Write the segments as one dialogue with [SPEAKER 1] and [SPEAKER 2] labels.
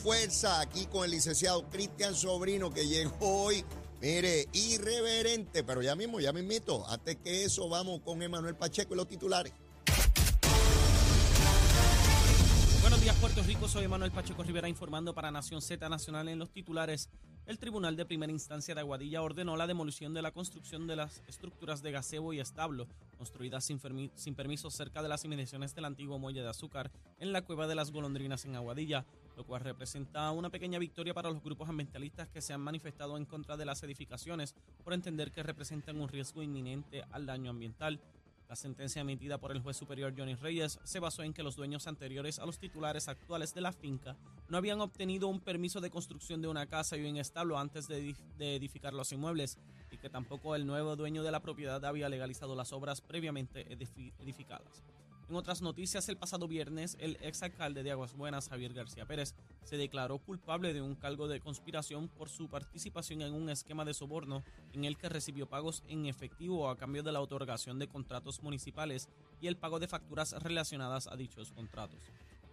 [SPEAKER 1] fuerza aquí con el licenciado Cristian Sobrino que llegó hoy. Mire, irreverente, pero ya mismo, ya mismito. Antes que eso, vamos con Emanuel Pacheco y los titulares.
[SPEAKER 2] Buenos días, Puerto Rico. Soy Manuel Pacheco Rivera informando para Nación Z Nacional en los titulares. El Tribunal de Primera Instancia de Aguadilla ordenó la demolición de la construcción de las estructuras de gazebo y establo construidas sin permiso cerca de las inmediaciones del antiguo muelle de azúcar en la cueva de las golondrinas en Aguadilla, lo cual representa una pequeña victoria para los grupos ambientalistas que se han manifestado en contra de las edificaciones por entender que representan un riesgo inminente al daño ambiental. La sentencia emitida por el juez superior Johnny Reyes se basó en que los dueños anteriores a los titulares actuales de la finca no habían obtenido un permiso de construcción de una casa y un establo antes de, edif- de edificar los inmuebles y que tampoco el nuevo dueño de la propiedad había legalizado las obras previamente edifi- edificadas. En otras noticias, el pasado viernes, el exalcalde de Aguas Buenas, Javier García Pérez, se declaró culpable de un cargo de conspiración por su participación en un esquema de soborno en el que recibió pagos en efectivo a cambio de la otorgación de contratos municipales y el pago de facturas relacionadas a dichos contratos.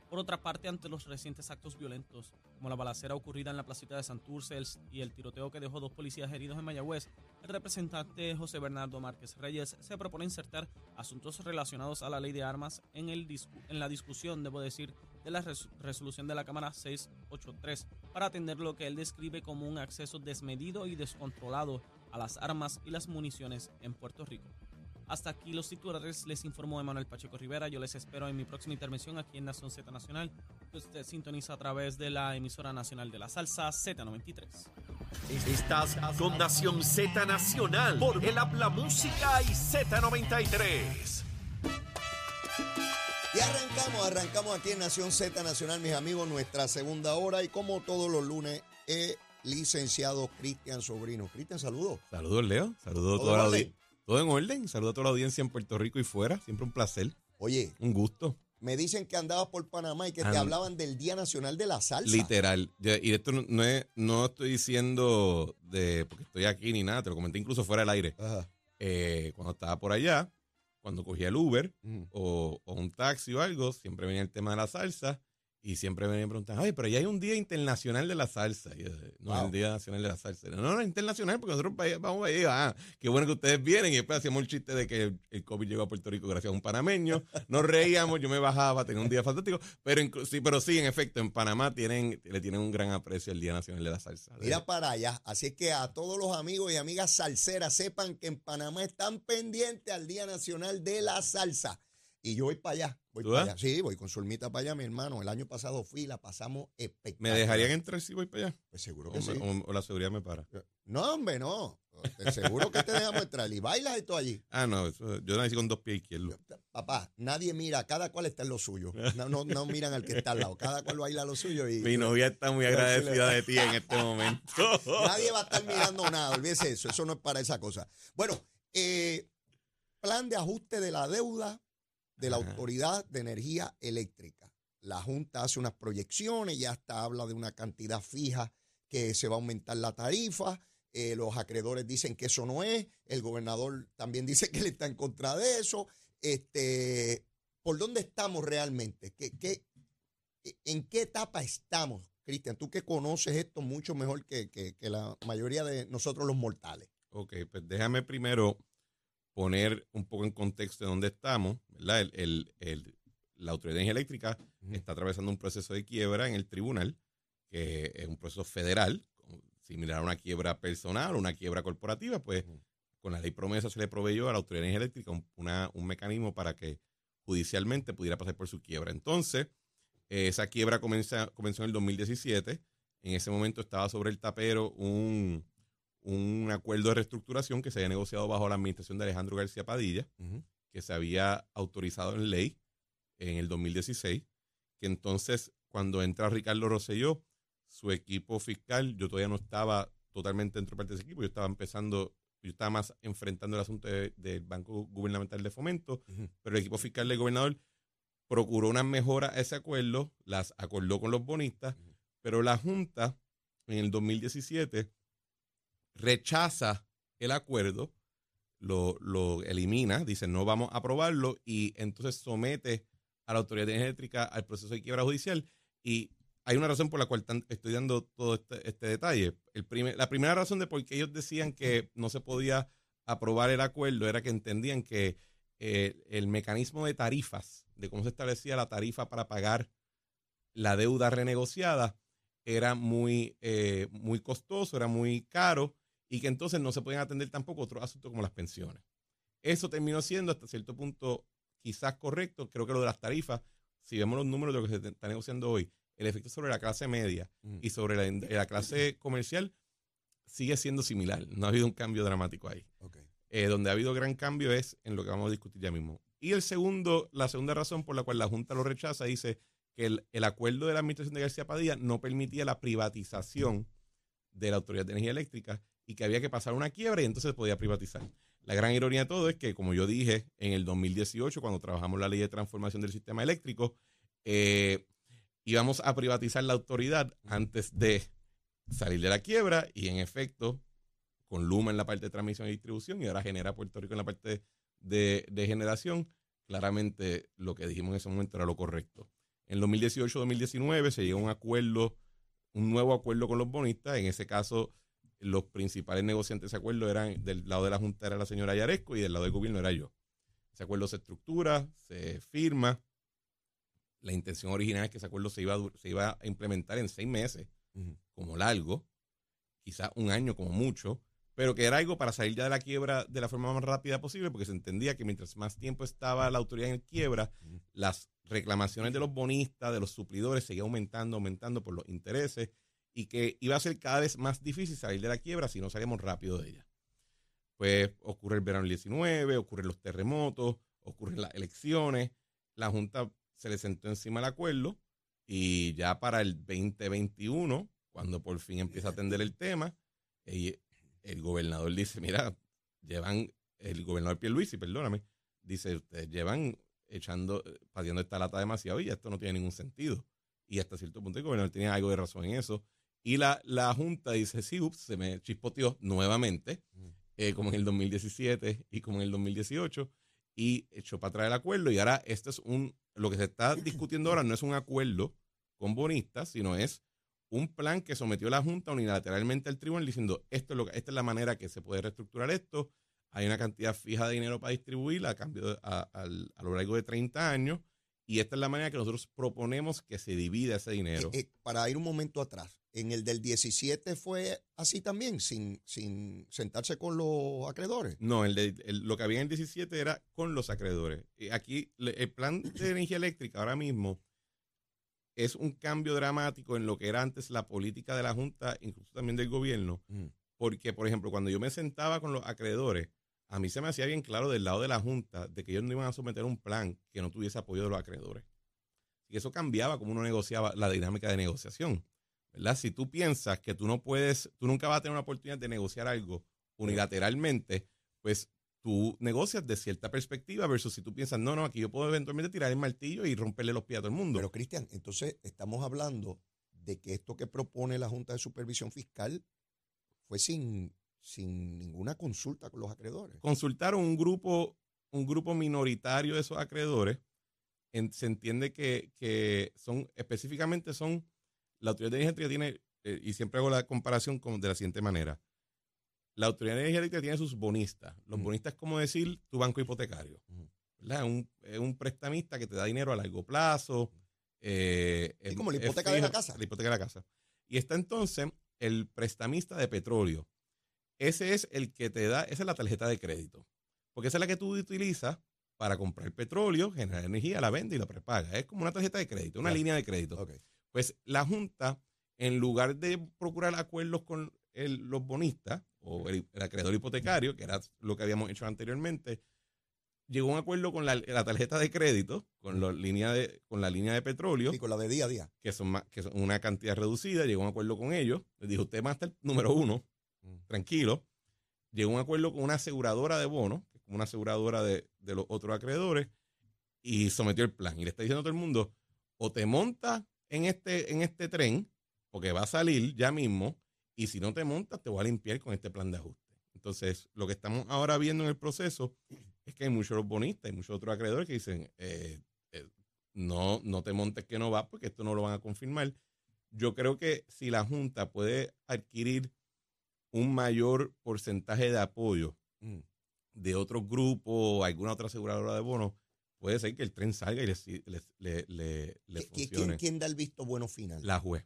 [SPEAKER 2] Por otra parte, ante los recientes actos violentos, como la balacera ocurrida en la placita de Santurce y el tiroteo que dejó dos policías heridos en Mayagüez, el representante José Bernardo Márquez Reyes se propone insertar asuntos relacionados a la ley de armas en, el en la discusión, debo decir, de la res- resolución de la Cámara 683 para atender lo que él describe como un acceso desmedido y descontrolado a las armas y las municiones en Puerto Rico. Hasta aquí los titulares, les informó Emanuel Pacheco Rivera. Yo les espero en mi próxima intervención aquí en Nación Z Nacional, que usted sintoniza a través de la emisora nacional de la salsa Z93.
[SPEAKER 3] Estás con Nación Z Nacional por el Habla Música y Z93.
[SPEAKER 1] Y arrancamos, arrancamos aquí en Nación Z Nacional, mis amigos, nuestra segunda hora. Y como todos los lunes, el licenciado Cristian Sobrino. Cristian, saludos.
[SPEAKER 4] Saludos, Leo. Saludos a
[SPEAKER 1] ¿Todo
[SPEAKER 4] toda la audiencia. Todo en orden. Saludos a toda la audiencia en Puerto Rico y fuera. Siempre un placer.
[SPEAKER 1] Oye,
[SPEAKER 4] Un gusto.
[SPEAKER 1] me dicen que andabas por Panamá y que te hablaban del Día Nacional de la Salsa.
[SPEAKER 4] Literal. Y esto no, no es, no estoy diciendo de porque estoy aquí ni nada. Te lo comenté incluso fuera del aire.
[SPEAKER 1] Ajá.
[SPEAKER 4] Eh, cuando estaba por allá, cuando cogía el Uber o, o un taxi o algo, siempre venía el tema de la salsa. Y siempre venían preguntando, ay, pero ya hay un Día Internacional de la Salsa. Y yo, no,
[SPEAKER 1] Wow.
[SPEAKER 4] el Día Nacional de la Salsa. No, no, es internacional porque nosotros vamos ahí, ah, qué bueno que ustedes vienen. Y después hacíamos el chiste de que el COVID llegó a Puerto Rico gracias a un panameño. Nos reíamos, yo me bajaba, tenía un día fantástico. Pero, sí, pero sí, en efecto, en Panamá tienen, le tienen un gran aprecio al Día Nacional de la Salsa.
[SPEAKER 1] Mira para allá. Así es que a todos los amigos y amigas salseras sepan que en Panamá están pendientes al Día Nacional de la Salsa. Y yo voy para allá. Voy
[SPEAKER 4] ¿Tú
[SPEAKER 1] para allá. Sí, voy con Zulmita para allá, mi hermano. El año pasado fui, la pasamos
[SPEAKER 4] ¿Me
[SPEAKER 1] espectacular.
[SPEAKER 4] dejarían entrar si voy para allá?
[SPEAKER 1] Pues seguro
[SPEAKER 4] O,
[SPEAKER 1] que sí.
[SPEAKER 4] me- o- o la seguridad me para.
[SPEAKER 1] No, hombre, no. Seguro que te dejamos entrar. Y bailas y todo allí.
[SPEAKER 4] Ah, no, eso- yo nací con dos pies izquierdos.
[SPEAKER 1] Papá, nadie mira, cada cual está en lo suyo. No, no, no miran al que está al lado. Cada cual baila lo suyo y
[SPEAKER 4] Mi novia está muy agradecida de ti en este momento.
[SPEAKER 1] nadie va a estar mirando nada. Olvídese eso. Eso no es para esa cosa. Bueno, eh, plan de ajuste de la deuda de la
[SPEAKER 4] Ajá.
[SPEAKER 1] Autoridad de Energía Eléctrica. La Junta hace unas proyecciones, ya hasta habla de una cantidad fija que se va a aumentar la tarifa. eh, los acreedores dicen que eso no es. El gobernador también dice que él está en contra de eso. Este, ¿Por dónde estamos realmente? ¿Qué, qué, ¿En qué etapa estamos, Cristian? Tú que conoces esto mucho mejor que, que- que la mayoría de nosotros los mortales.
[SPEAKER 4] Ok, pues déjame primero poner un poco en contexto de dónde estamos, ¿verdad? El, el- el- la Autoridad de Energía Eléctrica está atravesando un proceso de quiebra en el tribunal, que es un proceso federal, similar a una quiebra personal o una quiebra corporativa, pues con la ley promesa se le proveyó a la Autoridad de Energía Eléctrica un, una- un mecanismo para que judicialmente pudiera pasar por su quiebra. Entonces, eh, esa quiebra comienza, comenzó en el 2017. En ese momento estaba sobre el tapero un, un acuerdo de reestructuración que se había negociado bajo la administración de Alejandro García Padilla, que se había autorizado en ley en el 2016, que entonces cuando entra Ricardo Rosselló, su equipo fiscal, yo todavía no estaba totalmente dentro de parte de ese equipo, yo estaba empezando, yo estaba más enfrentando el asunto de- del Banco Gubernamental de Fomento, pero el equipo fiscal del gobernador procuró una mejora a ese acuerdo, las acordó con los bonistas, pero la Junta en el 2017 rechaza el acuerdo, lo, lo elimina, dice no vamos a aprobarlo y entonces somete a la Autoridad Eléctrica al proceso de quiebra judicial y hay una razón por la cual estoy dando todo este, este detalle. El primer- la primera razón de por qué ellos decían que no se podía aprobar el acuerdo era que entendían que eh, el mecanismo de tarifas, de cómo se establecía la tarifa para pagar la deuda renegociada, era muy, eh, muy costoso, era muy caro y que entonces no se podían atender tampoco otros asuntos como las pensiones. Eso terminó siendo hasta cierto punto quizás correcto. Creo que lo de las tarifas, si vemos los números de lo que se está negociando hoy, el efecto sobre la clase media
[SPEAKER 1] Ujú.
[SPEAKER 4] y sobre la, la clase comercial sigue siendo similar. No ha habido un cambio dramático ahí. Eh, donde ha habido gran cambio es en lo que vamos a discutir ya mismo. Y el segundo, la segunda razón por la cual la Junta lo rechaza dice que el, el acuerdo de la administración de García Padilla no permitía la privatización de la Autoridad de Energía Eléctrica y que había que pasar una quiebra y entonces podía privatizar. La gran ironía de todo es que, como yo dije en el 2018, cuando trabajamos la ley de transformación del sistema eléctrico, eh, íbamos a privatizar la autoridad antes de salir de la quiebra y en efecto con Luma en la parte de transmisión y distribución y ahora genera Puerto Rico en la parte de, de generación, claramente lo que dijimos en ese momento era lo correcto. En 2018-2019 se llegó a un acuerdo, un nuevo acuerdo con los bonistas. En ese caso, los principales negociantes de ese acuerdo eran del lado de la Junta era la señora Yaresco y del lado del gobierno era yo. Ese acuerdo se estructura, se firma. La intención original es que ese acuerdo se iba, a se iba a implementar en seis meses como largo, quizás un año como mucho, pero que era algo para salir ya de la quiebra de la forma más rápida posible, porque se entendía que mientras más tiempo estaba la autoridad en quiebra, las reclamaciones de los bonistas, de los suplidores, seguían aumentando, aumentando por los intereses, y que iba a ser cada vez más difícil salir de la quiebra si no salimos rápido de ella. Pues ocurre el verano del 19, ocurren los terremotos, ocurren las elecciones, la Junta se le sentó encima el acuerdo, y ya para el 2021, cuando por fin empieza a atender el tema, el gobernador dice, mira, llevan, el gobernador Pierluisi, perdóname, dice, ustedes llevan echando, pateando esta lata demasiado y esto no tiene ningún sentido. Y hasta cierto punto el gobernador tenía algo de razón en eso. Y la, la Junta dice, sí, ups, se me chispoteó nuevamente,
[SPEAKER 1] Mm.
[SPEAKER 4] eh, como en el 2017 y como en el 2018, y echó para atrás el acuerdo. Y ahora este es un, lo que se está discutiendo ahora no es un acuerdo con bonistas, sino es un plan que sometió la Junta unilateralmente al tribunal diciendo esto es lo esta es la manera que se puede reestructurar esto. Hay una cantidad fija de dinero para distribuir a cambio de- a, al- a lo largo de 30 años y esta es la manera que nosotros proponemos que se divida ese dinero.
[SPEAKER 1] Eh, eh, para ir un momento atrás, en el del 17 fue así también, sin, sin sentarse con los acreedores.
[SPEAKER 4] No, el de- el- lo que había en el 17 era con los acreedores. Aquí el plan de energía eléctrica ahora mismo es un cambio dramático en lo que era antes la política de la Junta, incluso también del gobierno,
[SPEAKER 1] Mm.
[SPEAKER 4] porque, por ejemplo, cuando yo me sentaba con los acreedores, a mí se me hacía bien claro del lado de la Junta de que ellos no iban a someter un plan que no tuviese apoyo de los acreedores. Y eso cambiaba como uno negociaba la dinámica de negociación. ¿Verdad? Si tú piensas que tú no puedes, tú nunca vas a tener una oportunidad de negociar algo unilateralmente, pues tú negocias de cierta perspectiva versus si tú piensas, no, no, aquí yo puedo eventualmente tirar el martillo y romperle los pies a todo el mundo.
[SPEAKER 1] Pero, Cristian, entonces estamos hablando de que esto que propone la Junta de Supervisión Fiscal fue sin, sin ninguna consulta con los acreedores.
[SPEAKER 4] consultaron un grupo, un grupo minoritario de esos acreedores. En- se entiende que, que son, específicamente son, la autoridad de energía tiene, eh, y siempre hago la comparación con- de la siguiente manera. La autoridad de energía eléctrica tiene sus bonistas. Los bonistas es como decir tu banco hipotecario.
[SPEAKER 1] Ujú.
[SPEAKER 4] ¿verdad? Un, es un prestamista que te da dinero a largo plazo. eh, es-
[SPEAKER 1] como la
[SPEAKER 4] es
[SPEAKER 1] hipoteca de la casa.
[SPEAKER 4] La hipoteca de la casa. Y está entonces el prestamista de petróleo. Ese es el que te da, esa es la tarjeta de crédito. Porque esa es la que tú utilizas para comprar petróleo, generar energía, la vende y la prepaga. Es como una tarjeta de crédito, una
[SPEAKER 1] Claro.
[SPEAKER 4] línea de crédito. Pues la Junta, en lugar de procurar acuerdos con el- los bonistas, o el, acreedor hipotecario, que era lo que habíamos hecho anteriormente, llegó a un acuerdo con la, tarjeta de crédito, con, la línea de, con la línea de petróleo.
[SPEAKER 1] Y con la de día a día.
[SPEAKER 4] Que son, que son una cantidad reducida, llegó a un acuerdo con ellos. Les dijo, usted va a estar número uno. Tranquilo. Llegó a un acuerdo con una aseguradora de bonos, una aseguradora de, de los otros acreedores, y sometió el plan. Y le está diciendo a todo el mundo, o te montas en este, en este tren, porque va a salir ya mismo, y si no te montas, te voy a limpiar con este plan de ajuste. Entonces, lo que estamos ahora viendo en el proceso es que hay muchos bonistas y muchos otros acreedores que dicen, eh, eh, no, no te montes que no va, porque esto no lo van a confirmar. Yo creo que si la Junta puede adquirir un mayor porcentaje de apoyo mm. de otros grupos, alguna otra aseguradora de bonos, puede ser que el tren salga y le, le, funcione.
[SPEAKER 1] ¿Quién, da el visto bueno final?
[SPEAKER 4] La juez,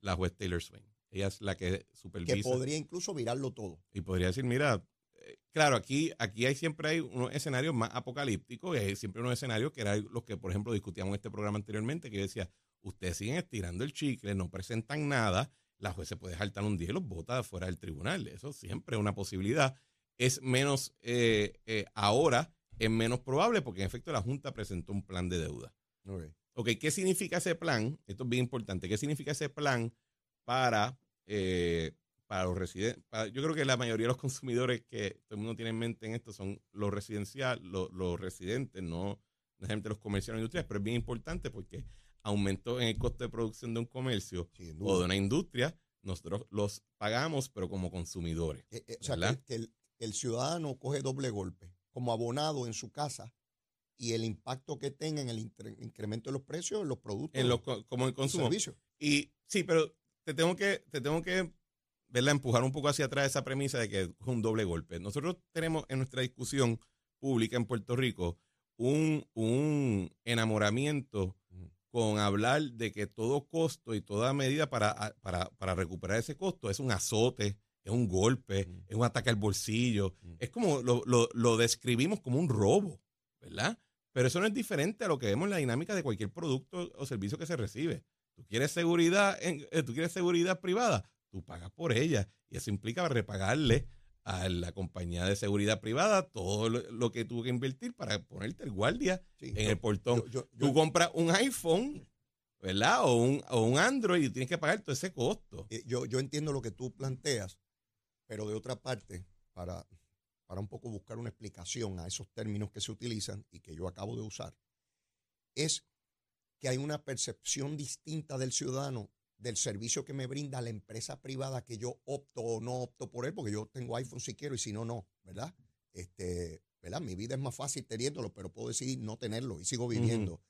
[SPEAKER 4] la juez Taylor Swain. Ella es la que supervisa.
[SPEAKER 1] Que podría incluso virarlo todo.
[SPEAKER 4] Y podría decir, mira, eh, claro, aquí, aquí hay siempre hay unos escenarios más apocalípticos y hay siempre unos escenarios que eran los que, por ejemplo, discutíamos en este programa anteriormente, que yo decía, ustedes siguen estirando el chicle, no presentan nada, la juez se puede saltar un día y los vota fuera del tribunal. Eso siempre es una posibilidad. Es menos, eh, eh, ahora es menos probable porque en efecto la Junta presentó un plan de deuda. ok, ¿qué significa ese plan? Esto es bien importante. ¿Qué significa ese plan para, eh, para los residentes? yo creo que la mayoría de los consumidores que todo el mundo tiene en mente en esto son los residenciales, los, residentes, no necesariamente los comerciales industriales, pero es bien importante porque aumentó en el costo de producción de un comercio o de una industria, nosotros los pagamos, pero como consumidores.
[SPEAKER 1] Eh, eh, o sea, que, el, ciudadano coge doble golpe como abonado en su casa y el impacto que tenga en el incremento de los precios de los productos.
[SPEAKER 4] En como el consumo. Y sí, pero te tengo que, te tengo que verla empujar un poco hacia atrás esa premisa de que es un doble golpe. Nosotros tenemos en nuestra discusión pública en Puerto Rico un, un enamoramiento con hablar de que todo costo y toda medida para, para, para recuperar ese costo es un azote, es un golpe, es un ataque al bolsillo. Es como lo, describimos como un robo, ¿verdad? Pero eso no es diferente a lo que vemos en la dinámica de cualquier producto o servicio que se recibe. Tú quieres seguridad, en, eh, tú quieres seguridad privada, tú pagas por ella. Y eso implica repagarle a la compañía de seguridad privada todo lo, que tuvo que invertir para ponerte el guardia en el portón. tú compras un iPhone, ¿verdad? O un, o un Android y tienes que pagar todo ese costo.
[SPEAKER 1] Eh, yo, yo entiendo lo que tú planteas, pero de otra parte, para, para un poco buscar una explicación a esos términos que se utilizan y que yo acabo de usar, es que hay una percepción distinta del ciudadano del servicio que me brinda la empresa privada que yo opto o no opto por él, porque yo tengo iPhone si quiero y si no, no, ¿verdad? Este, ¿verdad? Mi vida es más fácil teniéndolo, pero puedo decidir no tenerlo y sigo viviendo.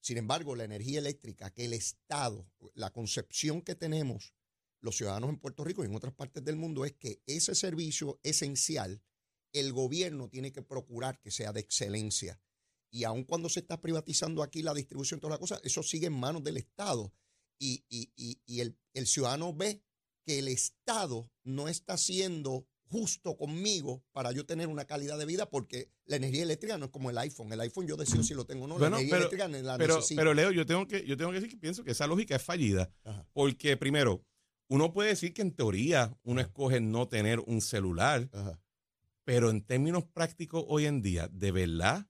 [SPEAKER 1] Sin embargo, la energía eléctrica que el Estado, la concepción que tenemos los ciudadanos en Puerto Rico y en otras partes del mundo es que ese servicio esencial, el gobierno tiene que procurar que sea de excelencia. Y aun cuando se está privatizando aquí la distribución, todas las cosas, eso sigue en manos del Estado. Y, el, ciudadano ve que el Estado no está siendo justo conmigo para yo tener una calidad de vida porque la energía eléctrica no es como el iPhone. El iPhone yo decido si lo tengo o no. la energía eléctrica la
[SPEAKER 4] pero, Pero Leo, yo tengo que, yo tengo que decir que pienso que esa lógica es fallida. Porque primero, uno puede decir que en teoría uno escoge no tener un celular, pero en términos prácticos hoy en día, ¿de verdad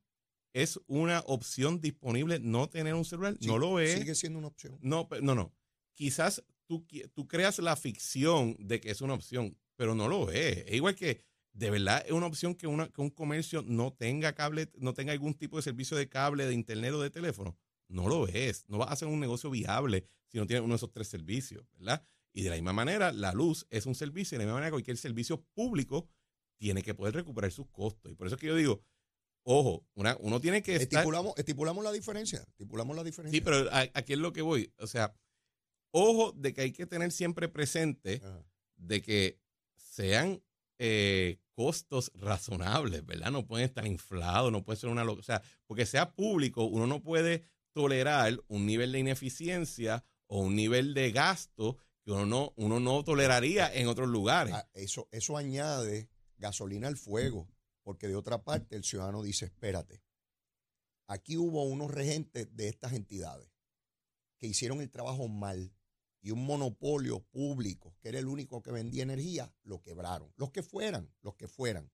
[SPEAKER 4] es una opción disponible no tener un celular? no lo es.
[SPEAKER 1] Sigue siendo una opción.
[SPEAKER 4] No, no, no. Quizás tú, tú creas la ficción de que es una opción, pero no lo es. Es igual que de verdad es una opción que, una, que un comercio no tenga cable, no tenga algún tipo de servicio de cable, de internet o de teléfono. No lo es. No va a hacer un negocio viable si no tiene uno de esos tres servicios, ¿verdad? Y de la misma manera, la luz es un servicio y de la misma manera cualquier servicio público tiene que poder recuperar sus costos. Y por eso es que yo digo, ojo, uno tiene que...
[SPEAKER 1] Estipulamos, estipulamos la diferencia, estipulamos la diferencia.
[SPEAKER 4] Sí, pero aquí es lo que voy. O sea, ojo de que hay que tener siempre presente de que sean eh, costos razonables, ¿verdad? No pueden estar inflados, no puede ser una... O sea, porque sea público, uno no puede tolerar un nivel de ineficiencia o un nivel de gasto uno no, uno no toleraría en otros lugares. Ah,
[SPEAKER 1] eso, eso añade gasolina al fuego, porque de otra parte el ciudadano dice, espérate, aquí hubo unos regentes de estas entidades que hicieron el trabajo mal y un monopolio público, que era el único que vendía energía, lo quebraron. Los que fueran, los que fueran.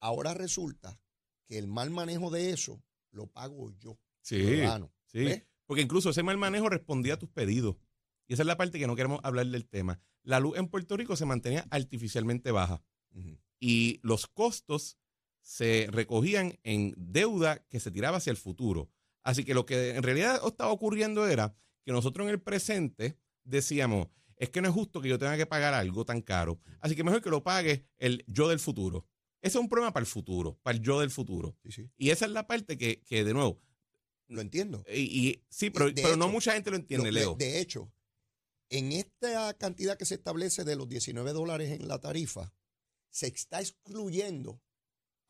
[SPEAKER 1] Ahora resulta que el mal manejo de eso lo pago yo.
[SPEAKER 4] Sí,
[SPEAKER 1] ciudadano.
[SPEAKER 4] sí.
[SPEAKER 1] ¿Ves?
[SPEAKER 4] Porque incluso ese mal manejo respondía a tus pedidos. Y esa es la parte que no queremos hablar del tema. La luz en Puerto Rico se mantenía artificialmente baja y los costos se recogían en deuda que se tiraba hacia el futuro. Así que lo que en realidad estaba ocurriendo era que nosotros en el presente decíamos, es que no es justo que yo tenga que pagar algo tan caro, así que mejor que lo pague el yo del futuro. Ese es un problema para el futuro, para el yo del futuro.
[SPEAKER 1] Sí, sí.
[SPEAKER 4] Y esa es la parte que, que de nuevo,
[SPEAKER 1] Lo entiendo.
[SPEAKER 4] y, y- sí, pero, pero no mucha gente lo entiende,
[SPEAKER 1] Lo- de-
[SPEAKER 4] Leo.
[SPEAKER 1] De, hecho, en esta cantidad que se establece de los 19 dólares en la tarifa, se está excluyendo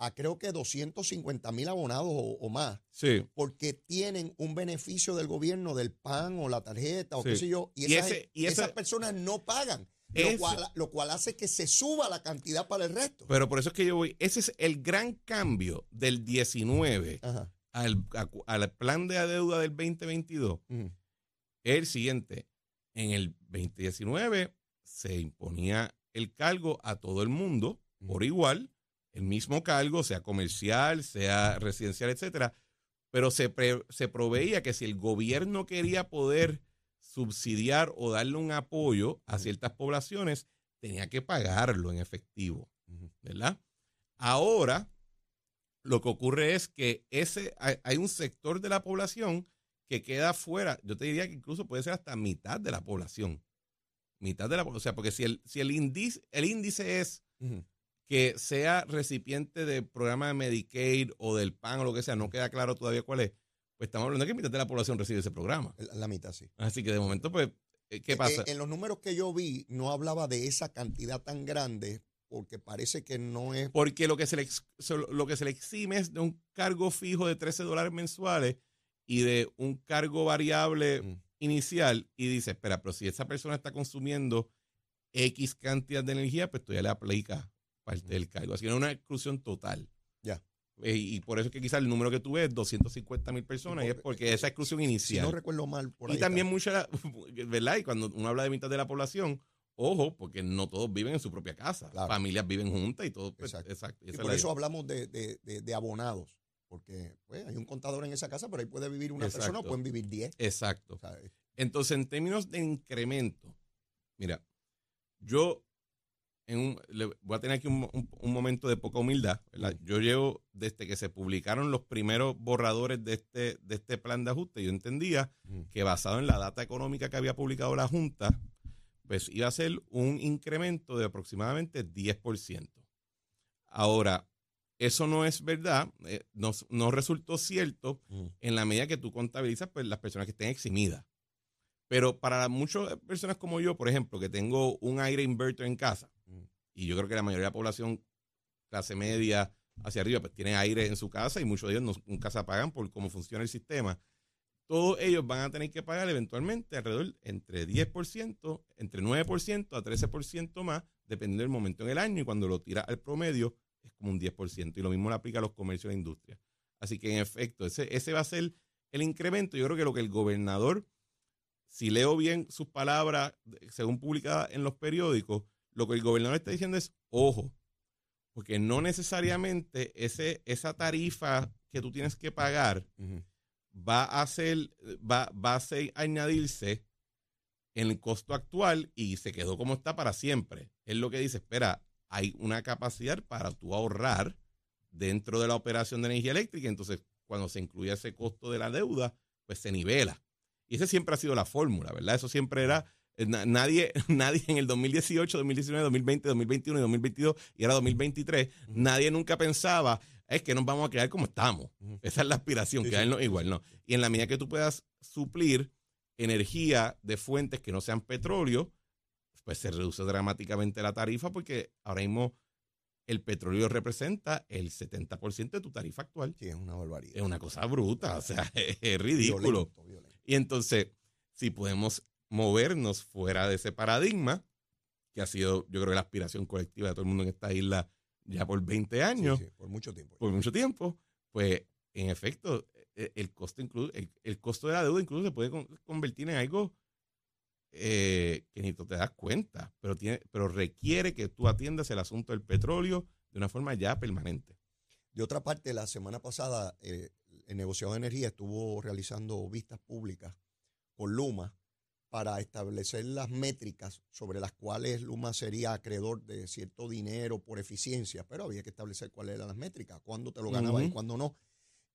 [SPEAKER 1] a creo que 250 mil abonados o, o más,
[SPEAKER 4] sí.
[SPEAKER 1] porque tienen un beneficio del gobierno del PAN o la tarjeta o
[SPEAKER 4] Sí.
[SPEAKER 1] qué sé yo, y,
[SPEAKER 4] Y
[SPEAKER 1] esas,
[SPEAKER 4] ese- y
[SPEAKER 1] personas no pagan, lo cual, lo cual hace que se suba la cantidad para el resto.
[SPEAKER 4] Pero por eso es que yo voy, ese es el gran cambio del 19
[SPEAKER 1] Ajá.
[SPEAKER 4] al, a- al plan de deuda del 2022.
[SPEAKER 1] Ujú.
[SPEAKER 4] el siguiente. En el 2019 se imponía el cargo a todo el mundo por igual, el mismo cargo, sea comercial, sea residencial, etcétera, pero se, pre- se proveía que si el gobierno quería poder subsidiar o darle un apoyo a ciertas poblaciones, tenía que pagarlo en efectivo. ¿verdad? Ahora, lo que ocurre es que ese, hay, hay un sector de la población que queda fuera. Yo te diría que incluso puede ser hasta mitad de la población. Mitad de la población. O sea, porque si el, si el índice, el índice es. Que sea recipiente del programa de Medicaid o del PAN o lo que sea, no queda claro todavía cuál es, pues estamos hablando de que mitad de la población recibe ese programa.
[SPEAKER 1] La, la mitad, sí.
[SPEAKER 4] Así que de momento, pues, eh, ¿qué
[SPEAKER 1] Eh,
[SPEAKER 4] pasa?
[SPEAKER 1] eh, en los números que yo vi, no hablaba de esa cantidad tan grande, porque parece que no es
[SPEAKER 4] Porque lo que, se le, lo que se le exime es de un cargo fijo de 13 dólares mensuales y de un cargo variable
[SPEAKER 1] Mm.
[SPEAKER 4] inicial y dice, espera, pero si esa persona está consumiendo X cantidad de energía, pues todavía le aplica parte del cargo. Así que no es una exclusión total.
[SPEAKER 1] Ya.
[SPEAKER 4] Eh, Y, por eso es que quizás el número que tú ves es 250 mil personas y es porque esa exclusión
[SPEAKER 1] Si
[SPEAKER 4] inicial.
[SPEAKER 1] no recuerdo mal, por
[SPEAKER 4] y
[SPEAKER 1] ahí
[SPEAKER 4] también
[SPEAKER 1] está.
[SPEAKER 4] mucha, ¿verdad? Y cuando uno habla de mitad de la población, ojo, porque no todos viven en su propia casa.
[SPEAKER 1] Claro.
[SPEAKER 4] Familias viven juntas y todo. pues,
[SPEAKER 1] Exacto.
[SPEAKER 4] exacto. Y
[SPEAKER 1] Y
[SPEAKER 4] es
[SPEAKER 1] por eso
[SPEAKER 4] idea.
[SPEAKER 1] hablamos de, de- de- de abonados, porque pues, hay un contador en esa casa, pero ahí puede vivir una persona o pueden vivir 10.
[SPEAKER 4] Exacto. Entonces, en términos de incremento, mira, yo en un- le voy a tener aquí un, un- un momento de poca humildad. ¿verdad? Yo llevo desde que se publicaron los primeros borradores de este, de este plan de ajuste, yo entendía que basado en la data económica que había publicado la Junta, pues iba a ser un incremento de aproximadamente 10%. Ahora, eso no es verdad, eh, no, no resultó cierto en la medida que tú contabilizas pues, las personas que estén eximidas. Pero para muchas personas como yo, por ejemplo, que tengo un aire inverter en casa. Y yo creo que la mayoría de la población clase media hacia arriba pues tiene aire en su casa y muchos de ellos no- nunca se apagan por cómo funciona el sistema. Todos ellos van a tener que pagar eventualmente alrededor entre 10%, entre 9% a 13% más, dependiendo del momento en el año y cuando lo tira al promedio es como un 10%. Y lo mismo le aplica a los comercios e industria. Así que en efecto, ese, ese va a ser el incremento. Yo creo que lo que el gobernador, si leo bien sus palabras, según publicadas en los periódicos, lo que el gobernador está diciendo es, ojo, porque no necesariamente ese, esa tarifa que tú tienes que pagar va a ser, va, va a ser añadirse en el costo actual y se quedó como está para siempre. Es lo que dice, espera, hay una capacidad para tú ahorrar dentro de la operación de energía eléctrica, entonces cuando se incluye ese costo de la deuda, pues se nivela. Y esa siempre ha sido la fórmula, ¿verdad? Eso siempre era, nadie, nadie en el 2018, 2019, 2020, 2021 y 2022 y ahora 2023, nadie nunca pensaba, es que nos vamos a quedar como estamos. Esa es la aspiración,
[SPEAKER 1] Sí, sí.
[SPEAKER 4] quedarnos igual, ¿no? Y en la medida que tú puedas suplir energía de fuentes que no sean petróleo, pues se reduce dramáticamente la tarifa porque ahora mismo el petróleo representa el 70% de tu tarifa actual.
[SPEAKER 1] Sí, es una barbaridad.
[SPEAKER 4] Es una cosa bruta, o sea, es, es ridículo.
[SPEAKER 1] Violento, violento.
[SPEAKER 4] Y entonces, si podemos movernos fuera de ese paradigma, que ha sido, yo creo que la aspiración colectiva de todo el mundo en esta isla ya por 20 años,
[SPEAKER 1] Sí, sí, por mucho tiempo.
[SPEAKER 4] por mucho tiempo, pues en efecto, e- el costo, inclu- el, el costo de la deuda incluso se puede con- convertir en algo eh, que ni tú te das cuenta, pero, tiene, pero requiere que tú atiendas el asunto del petróleo de una forma ya permanente.
[SPEAKER 1] De otra parte, la semana pasada eh, el negociado de energía estuvo realizando vistas públicas con Luma para establecer las métricas sobre las cuales Luma sería acreedor de cierto dinero por eficiencia, pero había que establecer cuáles eran las métricas, cuándo te lo ganabas y
[SPEAKER 4] Ujú.
[SPEAKER 1] cuándo no.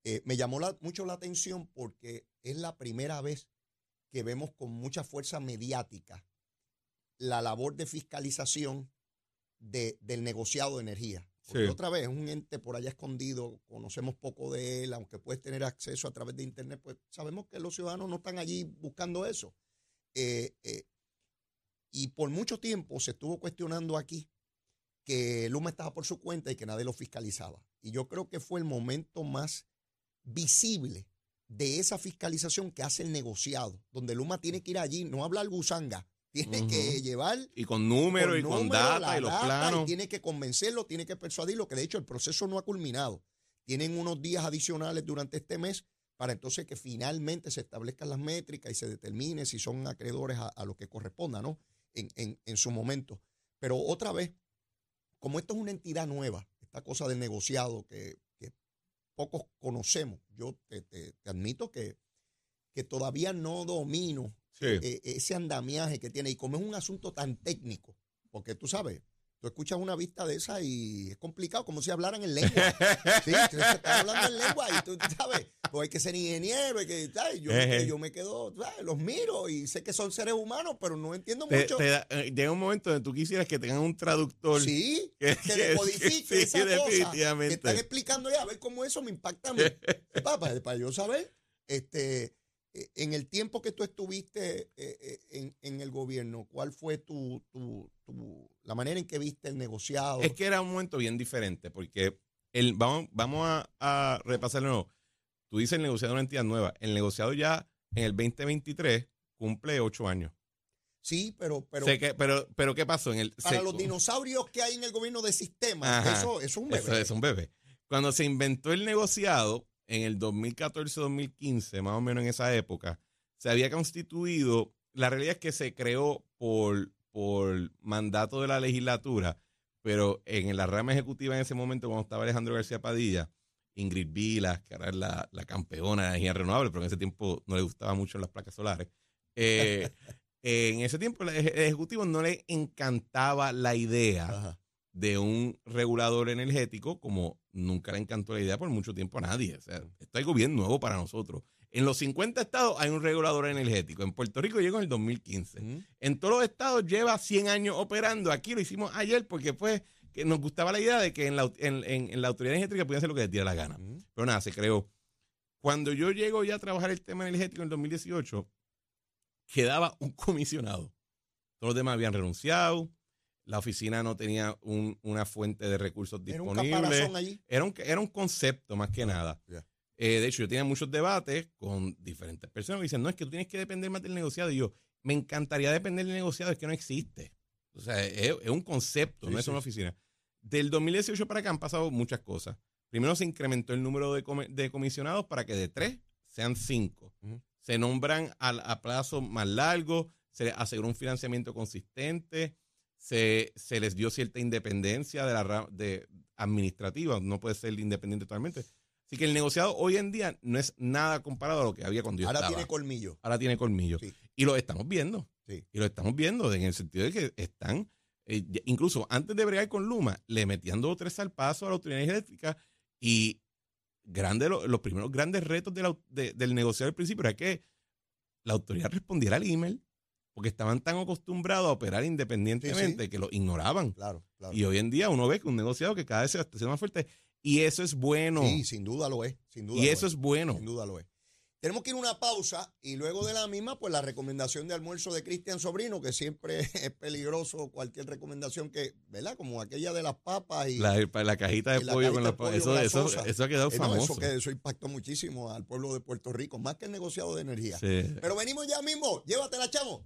[SPEAKER 1] Eh, me llamó la- mucho la atención porque es la primera vez que vemos con mucha fuerza mediática la labor de fiscalización de- del negociado de energía. Porque
[SPEAKER 4] Sí.
[SPEAKER 1] otra vez es un ente por allá escondido, conocemos poco de él, aunque puedes tener acceso a través de Internet, pues sabemos que los ciudadanos no están allí buscando eso. Eh, eh, y por mucho tiempo se estuvo cuestionando aquí que Luma estaba por su cuenta y que nadie lo fiscalizaba. Y yo creo que fue el momento más visible de esa fiscalización que hace el negociado, donde Luma tiene que ir allí, no hablar gusanga, tiene que llevar
[SPEAKER 4] Y con números y con data y los
[SPEAKER 1] data,
[SPEAKER 4] planos.
[SPEAKER 1] y tiene que convencerlo, tiene que persuadirlo, que de hecho el proceso no ha culminado. Tienen unos días adicionales durante este mes para entonces que finalmente se establezcan las métricas y se determine si son acreedores a, a lo que corresponda, ¿no? En, en- en su momento. Pero otra vez, como esto es una entidad nueva, esta cosa del negociado que, que pocos conocemos, yo te, te- te admito que, que todavía no domino
[SPEAKER 4] Sí.
[SPEAKER 1] eh, ese andamiaje que tiene. Y como es un asunto tan técnico, porque tú sabes, tú escuchas una vista de esa y es complicado, como si hablaran en lengua. Sí, tú estás hablando en lengua y tú sabes, pues hay que ser ingeniero, hay que, ¿sabes? Yo, me, yo me quedo, ¿sabes? los miro y sé que son seres humanos, pero no entiendo
[SPEAKER 4] Te-
[SPEAKER 1] mucho.
[SPEAKER 4] te da- eh, llega un momento donde tú quisieras que tengan un traductor.
[SPEAKER 1] Sí,
[SPEAKER 4] que-
[SPEAKER 1] que
[SPEAKER 4] que-
[SPEAKER 1] decodifique
[SPEAKER 4] sí,
[SPEAKER 1] esa cosa que
[SPEAKER 4] definitivamente.
[SPEAKER 1] están explicando ya, a ver cómo eso me impacta a mí. para, para- yo saber, este, en el tiempo que tú estuviste eh, eh, en, en el gobierno, ¿cuál fue tu, tu, tu- la manera en que viste el negociado?
[SPEAKER 4] Es que era un momento bien diferente, porque el, vamos, vamos a, a repasarlo. de nuevo. Tú dices el negociado de una entidad nueva. El negociado ya en el 2023 cumple ocho años.
[SPEAKER 1] sí, pero, pero
[SPEAKER 4] que- pero, pero ¿qué pasó? En el,
[SPEAKER 1] para
[SPEAKER 4] se-
[SPEAKER 1] los dinosaurios que hay en el gobierno de sistemas,
[SPEAKER 4] Ajá.
[SPEAKER 1] eso, eso es un
[SPEAKER 4] Eso
[SPEAKER 1] bebé.
[SPEAKER 4] es un bebé. Cuando se inventó el negociado, en el 2014-2015, más o menos en esa época, se había constituido, la realidad es que se creó por, por mandato de la legislatura, pero en la rama ejecutiva en ese momento, cuando estaba Alejandro García Padilla, Ingrid Vilas, que ahora es la, la campeona de energía renovable, pero en ese tiempo no le gustaban mucho las placas solares. eh, en ese tiempo el eje- el ejecutivo no le encantaba la idea
[SPEAKER 1] Ajá.
[SPEAKER 4] De un regulador energético como nunca le encantó la idea por mucho tiempo a nadie. O sea, esto es algo bien nuevo para nosotros. En los 50 estados hay un regulador energético. En Puerto Rico llegó en el 2015.
[SPEAKER 1] Ujú.
[SPEAKER 4] En todos los estados lleva 100 años operando. Aquí lo hicimos ayer porque pues que nos gustaba la idea de que en la, en, en- en la autoridad energética podían hacer lo que les diera la gana. Pero nada, se creó. Cuando yo llego ya a trabajar el tema energético en el 2018, quedaba un comisionado. Todos los demás habían renunciado. La oficina no tenía un- una fuente de recursos
[SPEAKER 1] Era un
[SPEAKER 4] disponible.
[SPEAKER 1] caparazón allí.
[SPEAKER 4] Era un, era un concepto más que nada.
[SPEAKER 1] ya.
[SPEAKER 4] Eh, de hecho, yo tenía muchos debates con diferentes personas que dicen, no, es que tú tienes que depender más del negociado. Y yo, me encantaría depender del negociado, es que no existe. O sea, es, es un concepto,
[SPEAKER 1] Sí,
[SPEAKER 4] no es
[SPEAKER 1] sí.
[SPEAKER 4] una oficina. Del 2018 para acá han pasado muchas cosas. Primero se incrementó el número de, de comisionados para que de tres sean cinco. Se nombran a, a plazo más largo, se les aseguró un financiamiento consistente, se, se les dio cierta independencia de la de administrativa, no puede ser independiente totalmente. Así que el negociado hoy en día no es nada comparado a lo que había cuando yo
[SPEAKER 1] Ahora
[SPEAKER 4] estaba.
[SPEAKER 1] tiene colmillo.
[SPEAKER 4] Ahora tiene colmillo.
[SPEAKER 1] Sí.
[SPEAKER 4] Y lo estamos viendo.
[SPEAKER 1] Sí.
[SPEAKER 4] Y lo estamos viendo en el sentido de que están, eh, incluso antes de bregar con Luma, le metían dos o tres al paso a la autoridad eléctrica y grande, lo- los primeros grandes retos de la- de- del negociado al principio era que la autoridad respondiera al email porque estaban tan acostumbrados a operar independientemente que lo ignoraban.
[SPEAKER 1] Claro, claro.
[SPEAKER 4] Y hoy en día uno ve que un negociado que cada vez se está haciendo más fuerte y eso es bueno.
[SPEAKER 1] Sí, sin duda lo es. Sin duda
[SPEAKER 4] y eso es bueno.
[SPEAKER 1] Sin duda lo es. Tenemos que ir a una pausa y luego de la misma, pues la recomendación de almuerzo de Cristian Sobrino, que siempre es peligroso cualquier recomendación que, ¿verdad? Como aquella de las papas y...
[SPEAKER 4] La, la cajita de
[SPEAKER 1] la
[SPEAKER 4] pollo
[SPEAKER 1] cajita
[SPEAKER 4] con
[SPEAKER 1] de
[SPEAKER 4] la
[SPEAKER 1] pollo
[SPEAKER 4] eso, eso, ha quedado
[SPEAKER 1] Eh, no,
[SPEAKER 4] famoso.
[SPEAKER 1] eso, que eso impactó muchísimo al pueblo de Puerto Rico, más que el negociado de energía.
[SPEAKER 4] Sí.
[SPEAKER 1] Pero venimos ya mismo, llévatela, chamo.